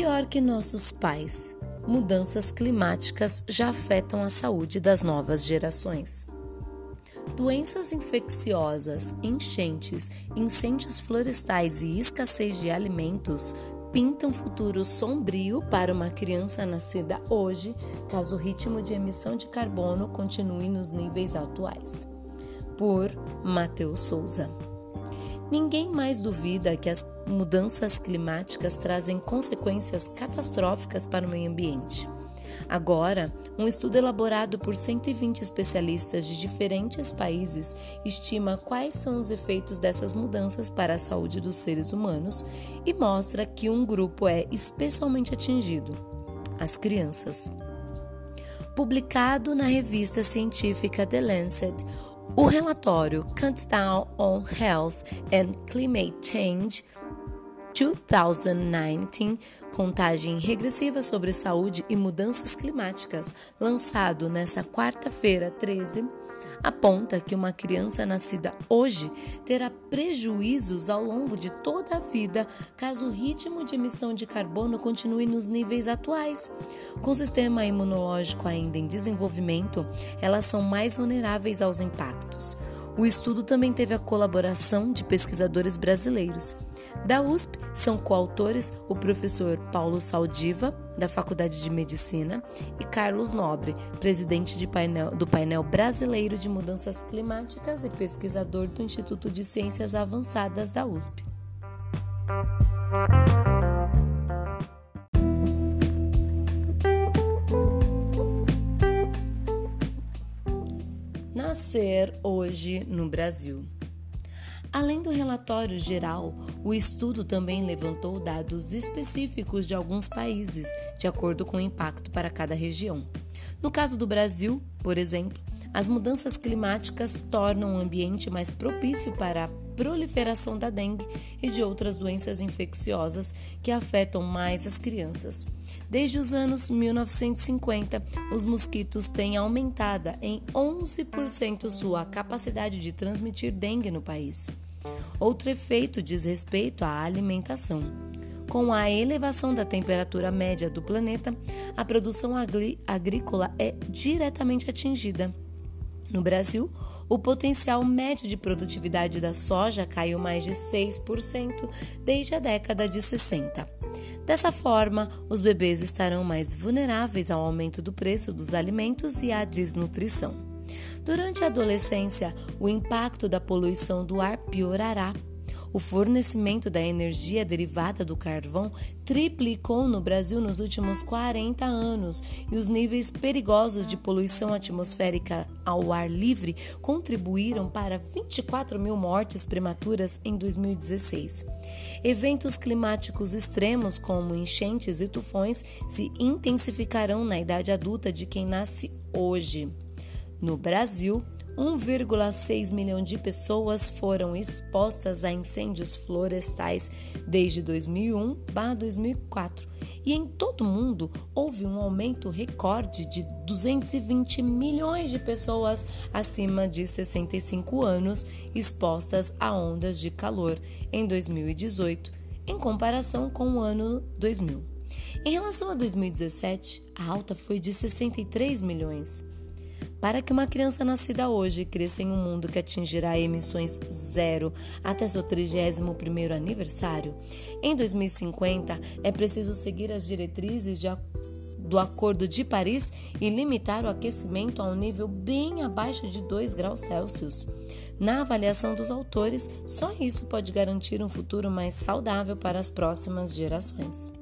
Pior que nossos pais, mudanças climáticas já afetam a saúde das novas gerações. Doenças infecciosas, enchentes, incêndios florestais e escassez de alimentos pintam um futuro sombrio para uma criança nascida hoje, caso o ritmo de emissão de carbono continue nos níveis atuais. Por Matheus Souza. Ninguém mais duvida que as mudanças climáticas trazem consequências catastróficas para o meio ambiente. Agora, um estudo elaborado por 120 especialistas de diferentes países estima quais são os efeitos dessas mudanças para a saúde dos seres humanos e mostra que um grupo é especialmente atingido: as crianças. Publicado na revista científica The Lancet, o relatório Countdown on Health and Climate Change 2019, contagem regressiva sobre saúde e mudanças climáticas, lançado nesta quarta-feira 13, aponta que uma criança nascida hoje terá prejuízos ao longo de toda a vida caso o ritmo de emissão de carbono continue nos níveis atuais. Com o sistema imunológico ainda em desenvolvimento, elas são mais vulneráveis aos impactos. O estudo também teve a colaboração de pesquisadores brasileiros. Da USP, são coautores o professor Paulo Saldiva, da Faculdade de Medicina, e Carlos Nobre, presidente painel, do Painel Brasileiro de Mudanças Climáticas e pesquisador do Instituto de Ciências Avançadas da USP. Nascer hoje no Brasil. Além do relatório geral, o estudo também levantou dados específicos de alguns países, de acordo com o impacto para cada região. No caso do Brasil, por exemplo, as mudanças climáticas tornam o ambiente mais propício para a proliferação da dengue e de outras doenças infecciosas que afetam mais as crianças. Desde os anos 1950, os mosquitos têm aumentada em 11% sua capacidade de transmitir dengue no país. Outro efeito diz respeito à alimentação. Com a elevação da temperatura média do planeta, a produção agrícola é diretamente atingida. No Brasil, o potencial médio de produtividade da soja caiu mais de 6% desde a década de 60. Dessa forma, os bebês estarão mais vulneráveis ao aumento do preço dos alimentos e à desnutrição. Durante a adolescência, o impacto da poluição do ar piorará o fornecimento da energia derivada do carvão triplicou no Brasil nos últimos 40 anos e os níveis perigosos de poluição atmosférica ao ar livre contribuíram para 24 mil mortes prematuras em 2016. Eventos climáticos extremos, como enchentes e tufões, se intensificarão na idade adulta de quem nasce hoje. No Brasil, 1,6 milhão de pessoas foram expostas a incêndios florestais desde 2001 a 2004 e em todo o mundo houve um aumento recorde de 220 milhões de pessoas acima de 65 anos expostas a ondas de calor em 2018, em comparação com o ano 2000. Em relação a 2017, a alta foi de 63 milhões. Para que uma criança nascida hoje cresça em um mundo que atingirá emissões zero até seu 31º aniversário, em 2050 é preciso seguir as diretrizes de, do Acordo de Paris e limitar o aquecimento a um nível bem abaixo de 2 graus Celsius. Na avaliação dos autores, só isso pode garantir um futuro mais saudável para as próximas gerações.